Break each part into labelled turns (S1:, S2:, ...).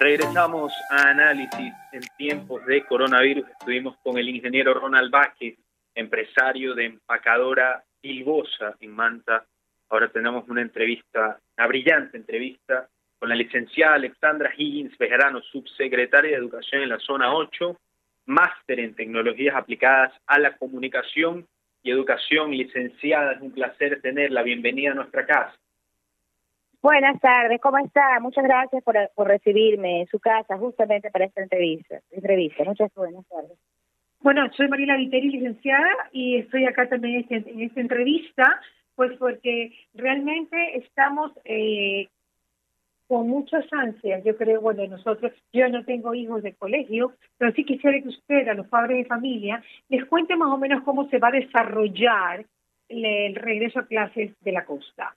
S1: Regresamos a análisis en tiempos de coronavirus. Estuvimos con el ingeniero Ronald Vázquez, empresario de empacadora Bilbosa en Manta. Ahora tenemos una entrevista, una brillante entrevista con la licenciada Alexandra Higgins Bejarano, subsecretaria de Educación en la Zona 8, máster en tecnologías aplicadas a la comunicación y educación. Licenciada, es un placer tenerla. Bienvenida a nuestra casa.
S2: Buenas tardes, ¿cómo está? Muchas gracias por, recibirme en su casa justamente para esta entrevista. entrevista. Muchas buenas tardes.
S3: Bueno, soy Mariela Viteri, licenciada, y estoy acá también en esta entrevista, pues porque realmente estamos eh, con muchas ansias, yo creo, bueno, nosotros, yo no tengo hijos de colegio, pero sí quisiera que usted, a los padres de familia, les cuente más o menos cómo se va a desarrollar el regreso a clases de la costa.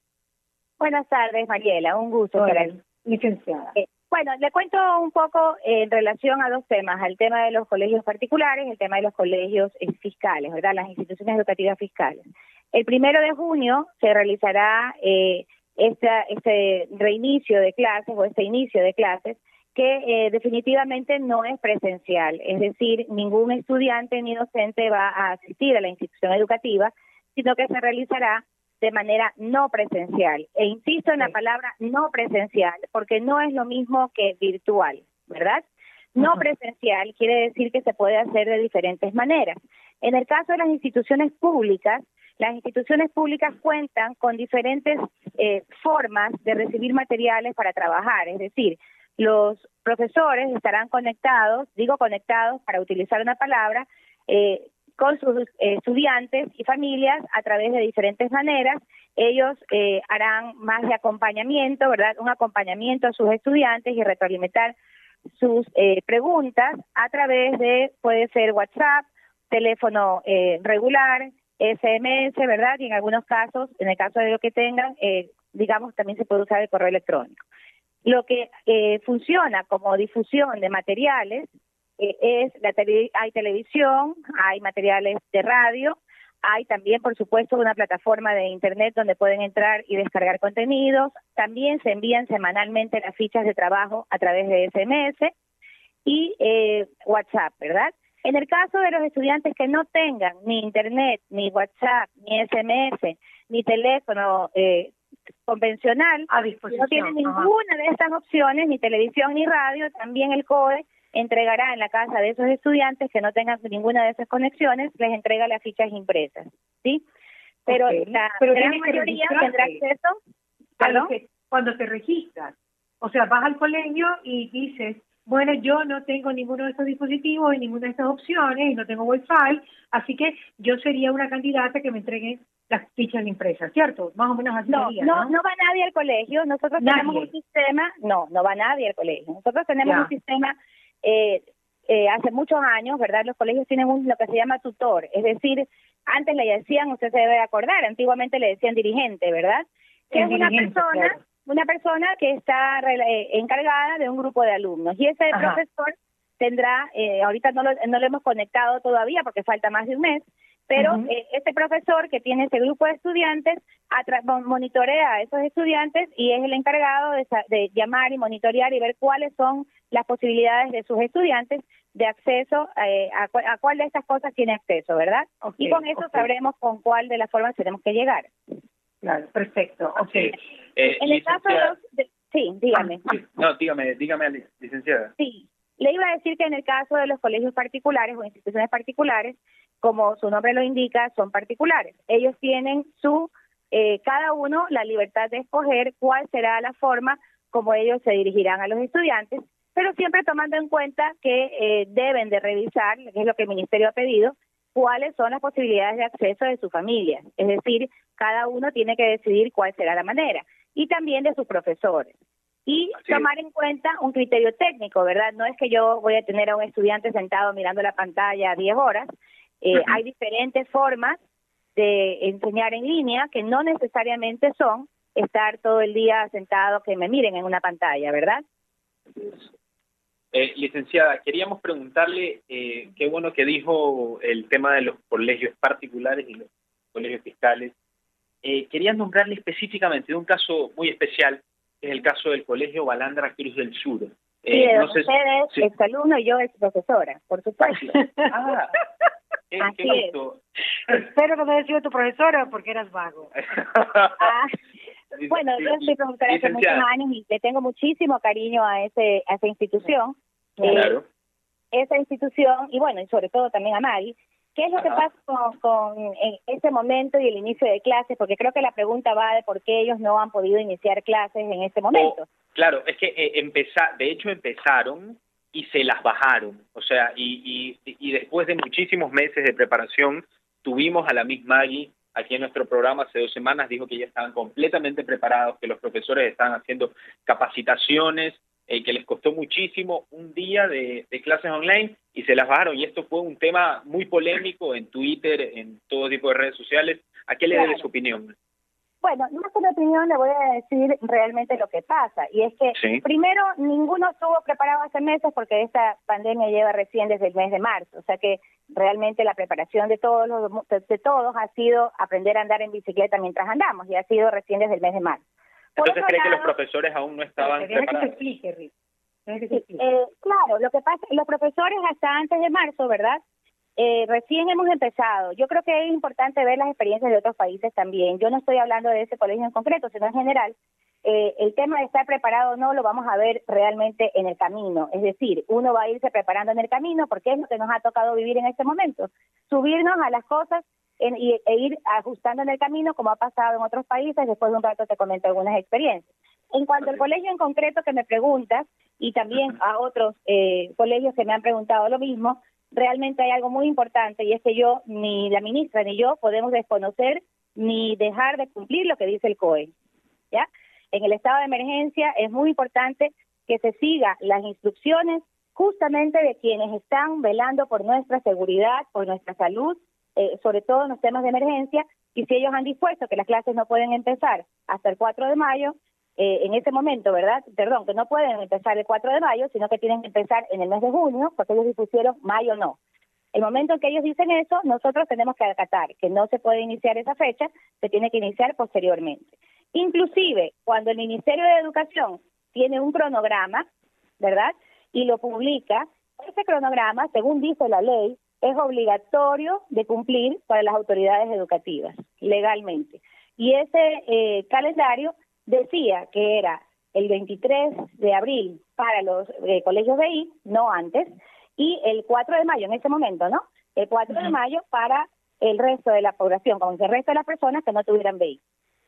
S2: Buenas tardes, Mariela. Un gusto.
S3: Hola, licenciada.
S2: Eh, bueno, le cuento un poco en relación a dos temas, al tema de los colegios particulares el tema de los colegios eh, fiscales, ¿verdad? Las instituciones educativas fiscales. El primero de junio se realizará eh, este reinicio de clases o este inicio de clases que eh, definitivamente no es presencial, es decir, ningún estudiante ni docente va a asistir a la institución educativa, sino que se realizará de manera no presencial. E insisto en la palabra no presencial, porque no es lo mismo que virtual, ¿verdad? No presencial quiere decir que se puede hacer de diferentes maneras. En el caso de las instituciones públicas, las instituciones públicas cuentan con diferentes eh, formas de recibir materiales para trabajar, es decir, los profesores estarán conectados, digo conectados para utilizar una palabra, eh, con sus eh, estudiantes y familias a través de diferentes maneras. Ellos eh, harán más de acompañamiento, ¿verdad? Un acompañamiento a sus estudiantes y retroalimentar sus eh, preguntas a través de, puede ser WhatsApp, teléfono regular, SMS, ¿verdad? Y en algunos casos, en el caso de lo que tengan, digamos, también se puede usar el correo electrónico. Lo que funciona como difusión de materiales es la hay televisión, hay materiales de radio, hay también, por supuesto, una plataforma de Internet donde pueden entrar y descargar contenidos. También se envían semanalmente las fichas de trabajo a través de SMS y eh, WhatsApp, ¿verdad? En el caso de los estudiantes que no tengan ni Internet, ni WhatsApp, ni SMS, ni teléfono eh, convencional,
S3: a disposición.
S2: no tienen ninguna de estas opciones, ni televisión ni radio, también el CODE entregará en la casa de esos estudiantes que no tengan ninguna de esas conexiones, les entrega las fichas impresas, ¿sí? Pero la gran mayoría tendrá acceso
S3: a que, cuando te registras. O sea, vas al colegio y dices, bueno, yo no tengo ninguno de estos dispositivos y ninguna de estas opciones y no tengo wifi, así que yo sería una candidata que me entregue las fichas impresas, ¿cierto? Más o menos así.
S2: No, no, no, va nadie al colegio. Nosotros tenemos un sistema, no, no va nadie al colegio. Nosotros tenemos un sistema eh, eh, hace muchos años, ¿verdad? Los colegios tienen un, lo que se llama tutor, es decir, antes le decían, usted se debe acordar, antiguamente le decían dirigente, ¿verdad? Que es una persona, una persona que está eh, encargada de un grupo de alumnos y ese profesor tendrá, eh, ahorita no lo, no lo hemos conectado todavía porque falta más de un mes, pero eh, este profesor que tiene ese grupo de estudiantes monitorea a esos estudiantes y es el encargado de, llamar y monitorear y ver cuáles son las posibilidades de sus estudiantes de acceso eh, a, cuál de estas cosas tiene acceso, ¿verdad? y con eso sabremos con cuál de las formas tenemos que llegar.
S3: Claro, perfecto. Okay.
S2: Eh, en el caso de los... sí, dígame.
S1: Ah, no, dígame, dígame, licenciada.
S2: Sí, le iba a decir que en el caso de los colegios particulares o instituciones particulares, como su nombre lo indica, son particulares. Ellos tienen su, eh, cada uno la libertad de escoger cuál será la forma como ellos se dirigirán a los estudiantes, pero siempre tomando en cuenta que eh, deben de revisar, que es lo que el ministerio ha pedido, cuáles son las posibilidades de acceso de su familia. Es decir, cada uno tiene que decidir cuál será la manera. Y también de sus profesores y tomar en cuenta un criterio técnico, ¿verdad? No es que yo voy a tener a un estudiante sentado mirando la pantalla 10 horas. Eh, hay diferentes formas de enseñar en línea que no necesariamente son estar todo el día sentado que me miren en una pantalla, ¿verdad?
S1: Eh, licenciada, queríamos preguntarle, eh, qué bueno que dijo el tema de los colegios particulares y los colegios fiscales. Eh, quería nombrarle específicamente de un caso muy especial es el caso del Colegio Balandra Cruz del Sur.
S2: Sí, de ustedes es alumno y yo es profesora, por supuesto.
S1: ah,
S3: Así es. Espero que no haya sido tu profesora porque eras vago.
S2: ah, bueno, yo soy profesora hace muchos años y le tengo muchísimo cariño a ese a esa institución.
S1: Claro.
S2: Eh, esa institución, y bueno, y sobre todo también a Mari, ¿Qué es lo que pasa con, con ese momento y el inicio de clases? Porque creo que la pregunta va de por qué ellos no han podido iniciar clases en este momento.
S1: claro, es que eh, de hecho empezaron y se las bajaron. O sea, y, y, y después de muchísimos meses de preparación, tuvimos a la misma Maggie aquí en nuestro programa hace dos semanas, dijo que ya estaban completamente preparados, que los profesores estaban haciendo capacitaciones, eh, que les costó muchísimo un día de, clases online y se las bajaron. Y esto fue un tema muy polémico en Twitter, en todo tipo de redes sociales. ¿A qué le debe su opinión?
S2: Bueno, más que una opinión le voy a decir realmente lo que pasa. Y es que, primero, ninguno estuvo preparado hace meses porque esta pandemia lleva recién desde el mes de marzo. O sea que realmente la preparación de todos, los, de todos ha sido aprender a andar en bicicleta mientras andamos y ha sido recién desde el mes de marzo.
S1: Entonces cree que los profesores aún no estaban preparados.
S2: Eh, claro, lo que pasa, los profesores hasta antes de marzo, ¿verdad? Eh, recién hemos empezado. Yo creo que es importante ver las experiencias de otros países también. Yo no estoy hablando de ese colegio en concreto, sino en general. Eh, el tema de estar preparado o no lo vamos a ver realmente en el camino. Es decir, uno va a irse preparando en el camino porque es lo que nos ha tocado vivir en este momento. Subirnos a las cosas e ir ajustando en el camino como ha pasado en otros países. Después de un rato te comento algunas experiencias. En cuanto al colegio en concreto que me preguntas, y también a otros eh, colegios que me han preguntado lo mismo, realmente hay algo muy importante y es que yo, ni la ministra ni yo podemos desconocer ni dejar de cumplir lo que dice el COE. ¿ya? En el estado de emergencia es muy importante que se siga las instrucciones justamente de quienes están velando por nuestra seguridad, por nuestra salud eh, sobre todo en los temas de emergencia, y si ellos han dispuesto que las clases no pueden empezar hasta el 4 de mayo, eh, en ese momento, ¿verdad? Perdón, que no pueden empezar el 4 de mayo, sino que tienen que empezar en el mes de junio, porque ellos dispusieron mayo no. El momento en que ellos dicen eso, nosotros tenemos que acatar que no se puede iniciar esa fecha, se tiene que iniciar posteriormente. Inclusive, cuando el Ministerio de Educación tiene un cronograma, ¿verdad? Y lo publica, ese cronograma, según dice la ley, es obligatorio de cumplir para las autoridades educativas, legalmente. Y ese eh, calendario decía que era el 23 de abril para los eh, colegios BI, no antes, y el 4 de mayo en ese momento, ¿no? El 4 de mayo para el resto de la población, como el resto de las personas que no tuvieran BI.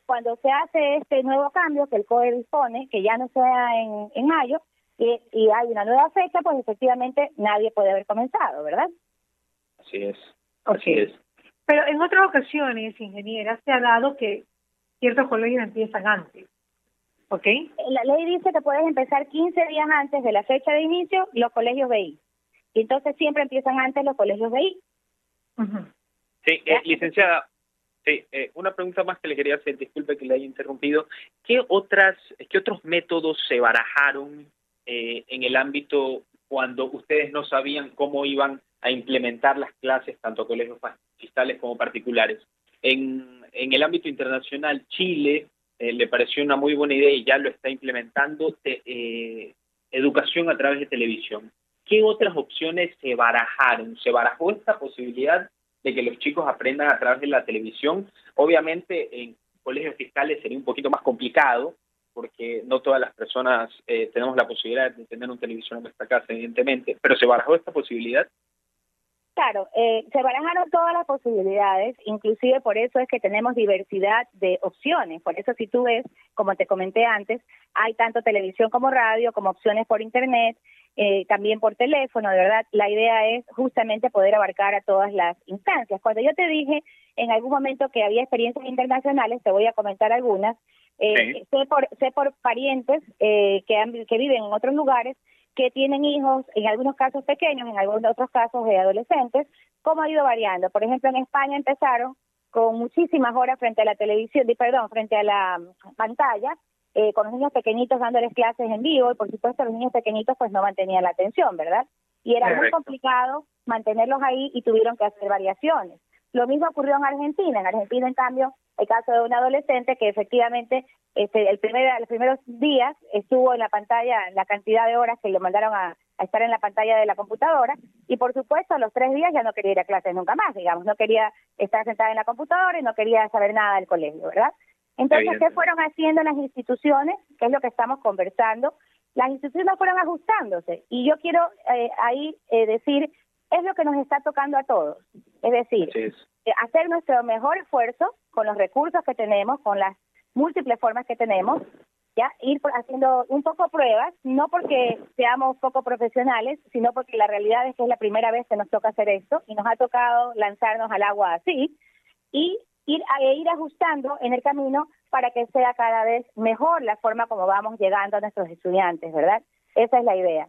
S2: Cuando se hace este nuevo cambio que el COE dispone, que ya no sea en, en mayo, y, y hay una nueva fecha, pues efectivamente nadie puede haber comenzado, ¿verdad?
S1: Así es. Así es.
S3: Pero en otras ocasiones, ingeniera, se ha dado que ciertos colegios empiezan antes. ¿Ok?
S2: La ley dice que puedes empezar 15 días antes de la fecha de inicio los colegios BI. Y entonces siempre empiezan antes los colegios BI.
S1: Sí, eh, licenciada, sí, eh, una pregunta más que le quería hacer, disculpe que le haya interrumpido. ¿Qué, otras, qué otros métodos se barajaron eh, en el ámbito cuando ustedes no sabían cómo iban a implementar las clases, tanto colegios fiscales como particulares. En, en el ámbito internacional, Chile eh, le pareció una muy buena idea y ya lo está implementando, eh, educación a través de televisión. ¿Qué otras opciones se barajaron? ¿Se barajó esta posibilidad de que los chicos aprendan a través de la televisión? Obviamente en colegios fiscales sería un poquito más complicado, porque no todas las personas eh, tenemos la posibilidad de tener un televisor en nuestra casa, evidentemente, pero se barajó esta posibilidad.
S2: Claro, eh, se barajaron todas las posibilidades, inclusive por eso es que tenemos diversidad de opciones. Por eso si tú ves, como te comenté antes, hay tanto televisión como radio, como opciones por internet, eh, también por teléfono, de verdad. La idea es justamente poder abarcar a todas las instancias. Cuando yo te dije en algún momento que había experiencias internacionales, te voy a comentar algunas. Eh, sé, por, sé por parientes eh, que, que viven en otros lugares que tienen hijos, en algunos casos pequeños, en algunos otros casos de adolescentes, cómo ha ido variando. Por ejemplo, en España empezaron con muchísimas horas frente a la televisión, perdón, frente a la pantalla, eh, con los niños pequeñitos dándoles clases en vivo y por supuesto los niños pequeñitos pues no mantenían la atención, ¿verdad? Y era muy complicado mantenerlos ahí y tuvieron que hacer variaciones. Lo mismo ocurrió en Argentina. En Argentina, en cambio, el caso de un adolescente que efectivamente este, el primer, los primeros días estuvo en la pantalla la cantidad de horas que le mandaron a, estar en la pantalla de la computadora y por supuesto a los tres días ya no quería ir a clases nunca más, digamos, no quería estar sentada en la computadora y no quería saber nada del colegio, ¿verdad? Entonces, ¿qué fueron haciendo las instituciones? ¿Qué es lo que estamos conversando? Las instituciones fueron ajustándose y yo quiero eh, ahí eh, decir, es lo que nos está tocando a todos. Es decir, hacer nuestro mejor esfuerzo con los recursos que tenemos, con las múltiples formas que tenemos, ya ir haciendo un poco pruebas, no porque seamos poco profesionales, sino porque la realidad es que es la primera vez que nos toca hacer esto y nos ha tocado lanzarnos al agua así y ir a ir ajustando en el camino para que sea cada vez mejor la forma como vamos llegando a nuestros estudiantes, ¿verdad? Esa es la idea.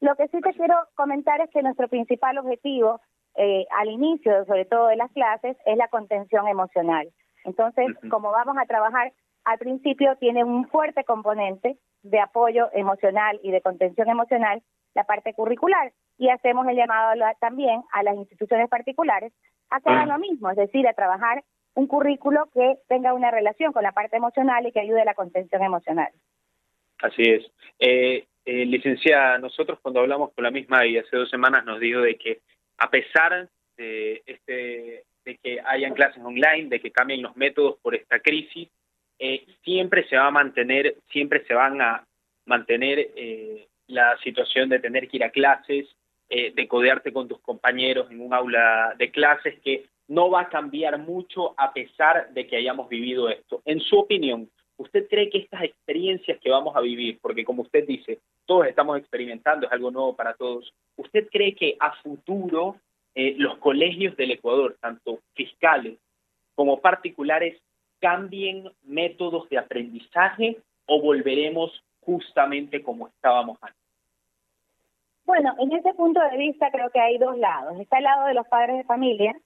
S2: Lo que sí te quiero comentar es que nuestro principal objetivo eh, al inicio, sobre todo de las clases, es la contención emocional. Entonces, como vamos a trabajar al principio, tiene un fuerte componente de apoyo emocional y de contención emocional la parte curricular y hacemos el llamado también a las instituciones particulares a que hagan lo mismo, es decir, a trabajar un currículo que tenga una relación con la parte emocional y que ayude a la contención emocional.
S1: Así es. Eh, eh, licenciada, nosotros cuando hablamos con la misma y hace dos semanas nos dijo de que a pesar de este de que hayan clases online, de que cambien los métodos por esta crisis, eh, siempre se va a mantener, siempre se van a mantener eh, la situación de tener que ir a clases, eh, de codearte con tus compañeros en un aula de clases, que no va a cambiar mucho a pesar de que hayamos vivido esto. En su opinión, ¿usted cree que estas experiencias que vamos a vivir, porque como usted dice, todos estamos experimentando, es algo nuevo para todos, ¿usted cree que a futuro eh, los colegios del Ecuador, tanto fiscales como particulares, cambien métodos de aprendizaje o volveremos justamente como estábamos antes?
S2: Bueno, en ese punto de vista creo que hay dos lados. Está el lado de los padres de familia,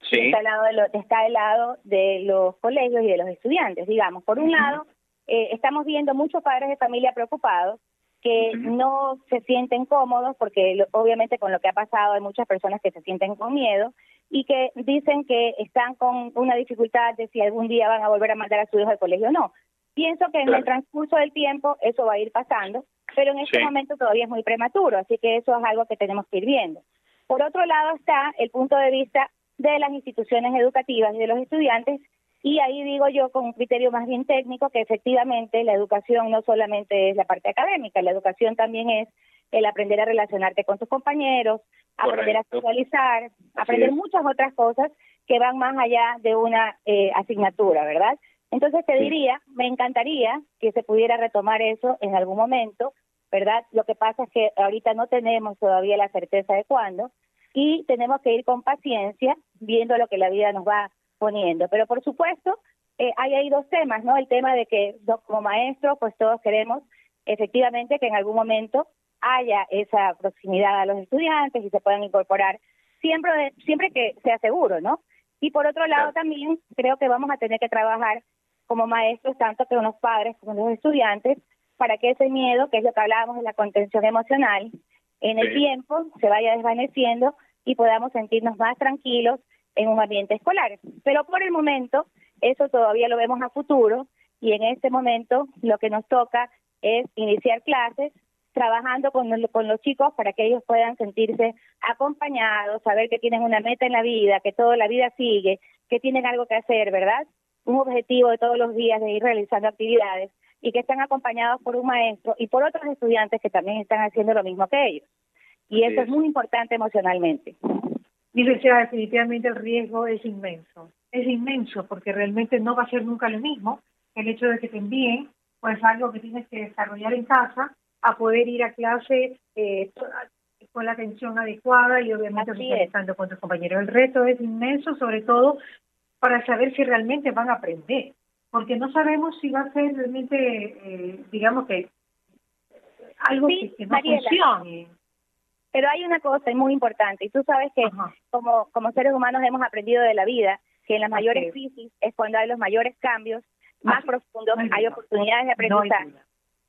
S2: está, el lado de está el lado de los colegios y de los estudiantes, digamos. Por un lado, eh, estamos viendo muchos padres de familia preocupados que no se sienten cómodos porque obviamente con lo que ha pasado hay muchas personas que se sienten con miedo y que dicen que están con una dificultad de si algún día van a volver a mandar a sus hijos al colegio o no. Pienso que en el transcurso del tiempo eso va a ir pasando, pero en este momento todavía es muy prematuro, así que eso es algo que tenemos que ir viendo. Por otro lado está el punto de vista de las instituciones educativas y de los estudiantes y ahí digo yo con un criterio más bien técnico que efectivamente la educación no solamente es la parte académica, la educación también es el aprender a relacionarte con tus compañeros, aprender a socializar, aprender muchas otras cosas que van más allá de una eh, asignatura, ¿verdad? Entonces te diría, me encantaría que se pudiera retomar eso en algún momento, ¿verdad? Lo que pasa es que ahorita no tenemos todavía la certeza de cuándo y tenemos que ir con paciencia viendo lo que la vida nos va poniendo. Pero por supuesto, eh, hay ahí dos temas, ¿no? El tema de que como maestros, pues todos queremos efectivamente que en algún momento haya esa proximidad a los estudiantes y se puedan incorporar siempre siempre que sea seguro, ¿no? Y por otro lado también creo que vamos a tener que trabajar como maestros, tanto que los padres como los estudiantes, para que ese miedo, que es lo que hablábamos de la contención emocional, en el tiempo se vaya desvaneciendo y podamos sentirnos más tranquilos en un ambiente escolar. Pero por el momento, eso todavía lo vemos a futuro y en este momento lo que nos toca es iniciar clases trabajando con, con los chicos para que ellos puedan sentirse acompañados, saber que tienen una meta en la vida, que toda la vida sigue, que tienen algo que hacer, ¿verdad? Un objetivo de todos los días de ir realizando actividades y que están acompañados por un maestro y por otros estudiantes que también están haciendo lo mismo que ellos. Y eso es muy importante emocionalmente.
S3: Licenciada, definitivamente el riesgo es inmenso. Es inmenso porque realmente no va a ser nunca lo mismo el hecho de que te envíen pues algo que tienes que desarrollar en casa a poder ir a clase eh, con la atención adecuada y obviamente estando con tus compañeros. El reto es inmenso, sobre todo para saber si realmente van a aprender, porque no sabemos si va a ser realmente, eh, digamos que algo que, no funcione.
S2: Pero hay una cosa muy importante, y tú sabes que como, como seres humanos hemos aprendido de la vida que en las mayores crisis es cuando hay los mayores cambios más profundos, hay oportunidades de aprendizaje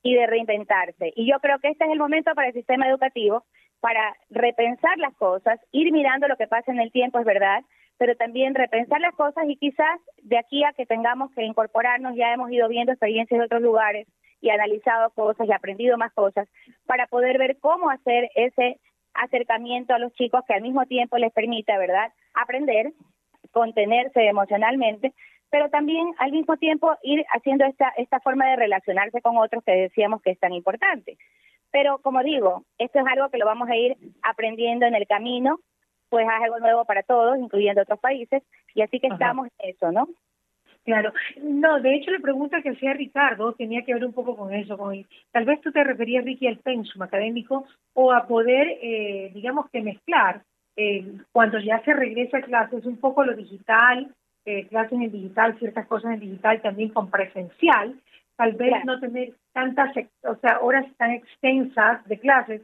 S2: y de reinventarse. Y yo creo que este es el momento para el sistema educativo para repensar las cosas, ir mirando lo que pasa en el tiempo, es verdad, pero también repensar las cosas y quizás de aquí a que tengamos que incorporarnos, ya hemos ido viendo experiencias de otros lugares y analizado cosas y aprendido más cosas para poder ver cómo hacer ese acercamiento a los chicos que al mismo tiempo les permita, ¿verdad?, aprender, contenerse emocionalmente, pero también al mismo tiempo ir haciendo esta, esta forma de relacionarse con otros que decíamos que es tan importante. Pero como digo, esto es algo que lo vamos a ir aprendiendo en el camino, pues es algo nuevo para todos, incluyendo otros países, y así que estamos en eso, ¿no?
S3: Claro, no, de hecho la pregunta que hacía Ricardo tenía que ver un poco con eso, con tal vez tú te referías, Ricky, al pensum académico o a poder, eh, digamos que mezclar eh, cuando ya se regresa a clases un poco lo digital, eh, clases en digital, ciertas cosas en digital también con presencial, tal vez no tener tantas, o sea, horas tan extensas de clases,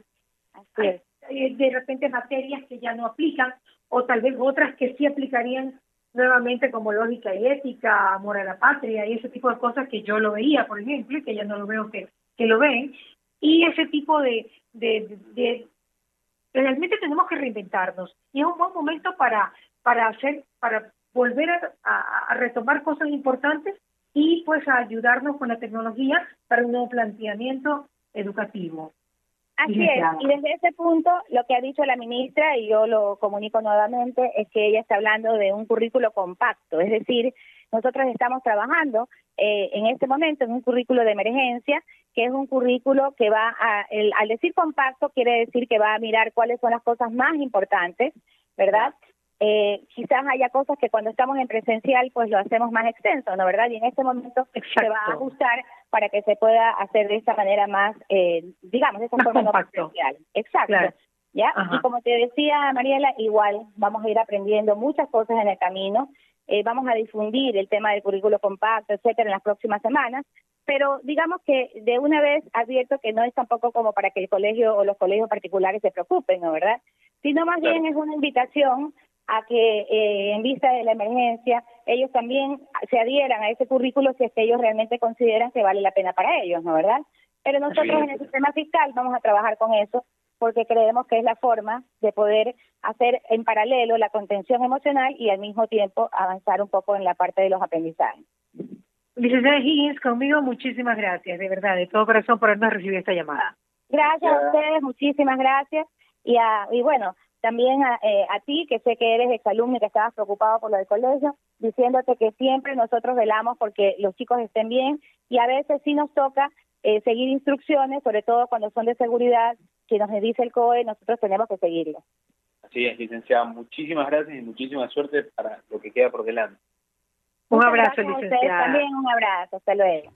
S3: Así de repente materias que ya no aplican o tal vez otras que sí aplicarían nuevamente como lógica y ética, amor a la patria y ese tipo de cosas que yo lo veía, por ejemplo, y que ya no lo veo que, que lo ven. Y ese tipo de, de, realmente tenemos que reinventarnos y es un buen momento para para hacer para volver a, a, retomar cosas importantes y pues a ayudarnos con la tecnología para un nuevo planteamiento educativo.
S2: Así es, y desde ese punto lo que ha dicho la ministra, y yo lo comunico nuevamente, es que ella está hablando de un currículo compacto, es decir, nosotros estamos trabajando eh, en este momento en un currículo de emergencia, que es un currículo que va a, el, al decir compacto quiere decir que va a mirar cuáles son las cosas más importantes, ¿verdad? Eh, quizás haya cosas que cuando estamos en presencial pues lo hacemos más extenso, ¿no verdad? Y en este momento se va a ajustar para que se pueda hacer de esta manera más, eh, digamos, de esta forma no presencial. Exacto. ¿Ya? Y como te decía Mariela, igual vamos a ir aprendiendo muchas cosas en el camino. Eh, vamos a difundir el tema del currículo compacto, etcétera, en las próximas semanas. Pero digamos que de una vez advierto que no es tampoco como para que el colegio o los colegios particulares se preocupen, ¿no verdad? Sino más bien es una invitación a que eh, en vista de la emergencia ellos también se adhieran a ese currículo si es que ellos realmente consideran que vale la pena para ellos, ¿no verdad? Pero nosotros en el sistema fiscal vamos a trabajar con eso porque creemos que es la forma de poder hacer en paralelo la contención emocional y al mismo tiempo avanzar un poco en la parte de los aprendizajes.
S3: Licenciada Higgins, conmigo muchísimas gracias, de verdad, de todo corazón por habernos recibido esta llamada.
S2: Gracias a ustedes, muchísimas gracias. Y, a, y bueno, también a, eh, a ti, que sé que eres exalumno y que estabas preocupado por lo del colegio, diciéndote que siempre nosotros velamos porque los chicos estén bien y a veces sí nos toca eh, seguir instrucciones, sobre todo cuando son de seguridad, que nos dice el COE, nosotros tenemos que seguirlo.
S1: Así es, licenciada. Muchísimas gracias y muchísima suerte para lo que queda por delante.
S3: Un abrazo, licenciada.
S2: también un abrazo. Hasta luego.